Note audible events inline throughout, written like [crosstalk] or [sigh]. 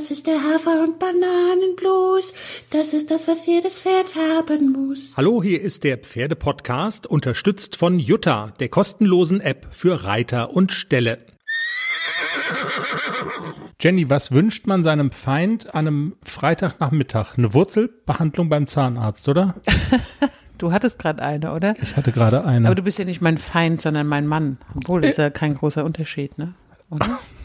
Das ist der Hafer- und Bananenblues. Das ist das, was jedes Pferd haben muss. Hallo, hier ist der Pferdepodcast, unterstützt von Jutta, der kostenlosen App für Reiter und Ställe. Jenny, was wünscht man seinem Feind an einem Freitagnachmittag? Eine Wurzelbehandlung beim Zahnarzt, oder? [laughs] Du hattest gerade eine, oder? Ich hatte gerade eine. Aber du bist ja nicht mein Feind, sondern mein Mann. Obwohl, das ist ja kein großer Unterschied, ne? Oder? [laughs]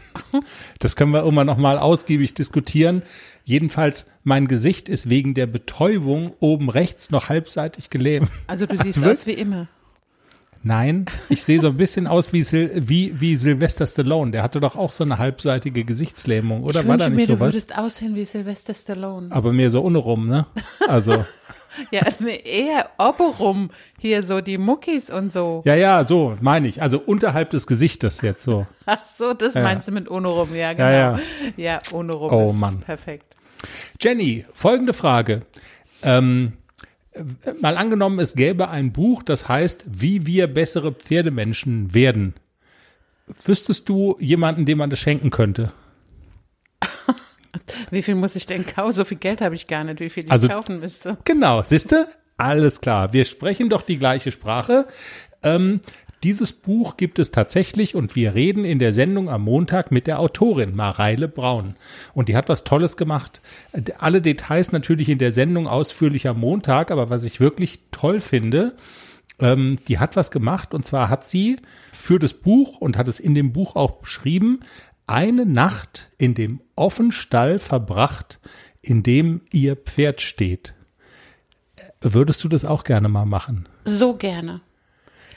Das können wir irgendwann noch mal ausgiebig diskutieren. Jedenfalls, mein Gesicht ist wegen der Betäubung oben rechts noch halbseitig gelähmt. Also du [laughs] siehst wirklich? aus wie immer. Nein, ich sehe so ein bisschen aus wie, Sil wie, wie Sylvester Stallone. Der hatte doch auch so eine halbseitige Gesichtslähmung, oder? ich War da mir, nicht du sowas? würdest aussehen wie Sylvester Stallone. Aber mehr so unrum, ne? Also, [laughs] Ja, eher oberum. Hier so die Muckis und so. ja, ja, so meine ich. Also unterhalb des Gesichtes jetzt so. [laughs] Ach so, das Ja. meinst du mit Onorum, ja, genau. Ja, Ja, Onorum Oh, ist Mann. perfekt. Jenny, folgende Frage. Ähm, äh, mal angenommen, es gäbe ein Buch, das heißt, wie wir bessere Pferdemenschen werden. Wüsstest du jemanden, dem man das schenken könnte? [laughs] Wie viel muss ich denn kaufen? So viel Geld habe ich gar nicht, wie viel ich Also- kaufen müsste. Genau, siehste? Alles klar. Wir sprechen doch die gleiche Sprache. Ähm, dieses Buch gibt es tatsächlich und wir reden in der Sendung am Montag mit der Autorin Mareile Braun. Und die hat was Tolles gemacht. Alle Details natürlich in der Sendung ausführlich am Montag, aber was ich wirklich toll finde, ähm, die hat was gemacht und zwar hat sie für das Buch und hat es in dem Buch auch beschrieben, eine Nacht in dem Offenstall verbracht, in dem ihr Pferd steht. Würdest du das auch gerne mal machen? So gerne.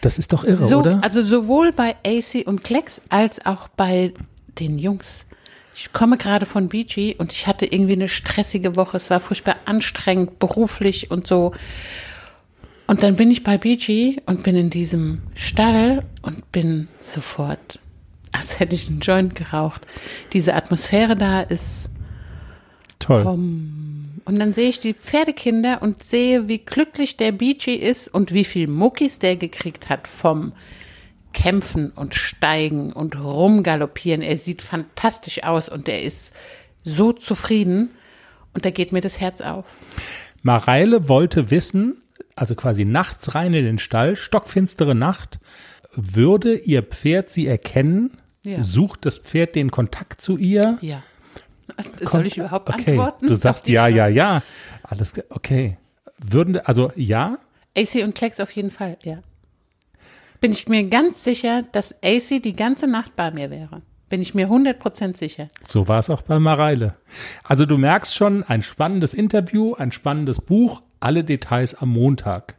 Das ist doch irre, So, oder? also sowohl bei AC und Klecks als auch bei den Jungs. Ich komme gerade von BG und ich hatte irgendwie eine stressige Woche. Es war furchtbar anstrengend, beruflich und so. Und dann bin ich bei BG und bin in diesem Stall und bin sofort, als hätte ich einen Joint geraucht. Diese Atmosphäre da ist Toll. Und dann sehe ich die Pferdekinder und sehe, wie glücklich der Beachy ist und wie viel Muckis der gekriegt hat vom Kämpfen und Steigen und Rumgaloppieren. Er sieht fantastisch aus und er ist so zufrieden und da geht mir das Herz auf. Mareile wollte wissen, also quasi nachts rein in den Stall, stockfinstere Nacht, würde ihr Pferd sie erkennen? Ja. Sucht das Pferd den Kontakt zu ihr? Ja. Soll ich überhaupt okay. antworten? Du sagst ja, ja, ja. Alles okay. Würden, also ja? AC und Klecks auf jeden Fall, ja. Bin ich mir ganz sicher, dass AC die ganze Nacht bei mir wäre. Bin ich mir 100% sicher. So war es auch bei Mareile. Also du merkst schon, ein spannendes Interview, ein spannendes Buch, alle Details am Montag.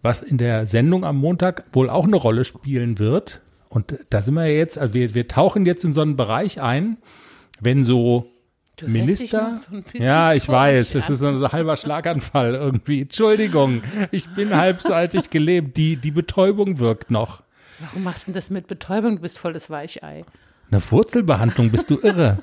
Was in der Sendung am Montag wohl auch eine Rolle spielen wird, und da sind wir jetzt, also wir, wir tauchen jetzt in so einen Bereich ein, wenn so Du Minister. so ja, ich weiß, komisch es ist so ein halber Schlaganfall irgendwie. Entschuldigung, ich bin halbseitig gelebt. Die, die Betäubung wirkt noch. Warum machst du denn das mit Betäubung? Du bist voll das Weichei. Eine Wurzelbehandlung, bist du irre?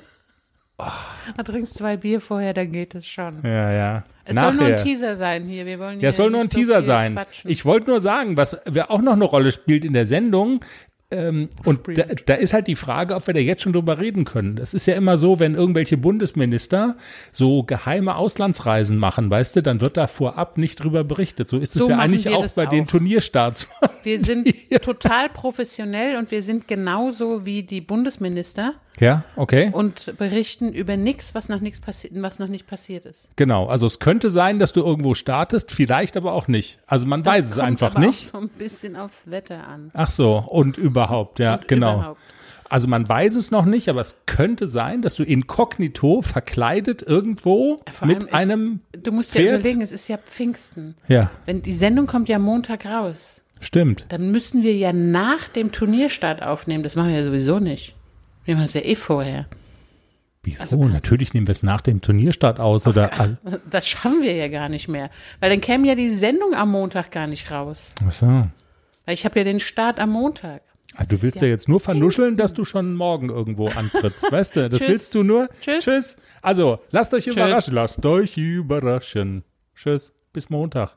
Da trinkst zwei Bier vorher, dann geht es schon. Ja, ja. Es soll nur ein Teaser sein hier. Wir wollen Ja, es soll nur ein so Teaser viel sein. quatschen. Ich wollte nur sagen, was auch noch eine Rolle spielt in der Sendung. Ähm, und da, da ist halt die Frage, ob wir da jetzt schon drüber reden können. Das ist ja immer so, wenn irgendwelche Bundesminister so geheime Auslandsreisen machen, weißt du, dann wird da vorab nicht drüber berichtet. So ist es So ja eigentlich auch bei den auch. Turnierstarts. wir sind [laughs] total professionell und wir sind genauso wie die Bundesminister ja, okay. und berichten über nichts, was noch nichts passiert, was noch nicht passiert ist. Genau. Also es könnte sein, dass du irgendwo startest, vielleicht aber auch nicht. Also man weiß es einfach aber nicht. Auch so ein bisschen aufs Wetter an. Ach so, und überhaupt, ja, Und genau. überhaupt. Also man weiß es noch nicht, aber es könnte sein, dass du inkognito verkleidet irgendwo Vor mit ist- einem Du musst ja Pferd. überlegen, es ist ja Pfingsten. Ja, Wenn die Sendung kommt ja Montag raus, stimmt. dann müssen wir ja nach dem Turnierstart aufnehmen. Das machen wir ja sowieso nicht. Wir machen das ja eh vorher. Wieso? Also Natürlich nehmen wir es nach dem Turnierstart aus oder all- [laughs] Das schaffen wir ja gar nicht mehr. Weil dann käme ja die Sendung am Montag gar nicht raus. Ach so. Weil ich habe ja den Start am Montag. du willst ja, ja jetzt nur vernuscheln, dass du schon morgen irgendwo antrittst, [laughs] weißt du? Das Tschüss. willst du nur. Tschüss. Tschüss. Also, lasst euch überraschen. Lasst euch überraschen. Tschüss. Bis Montag.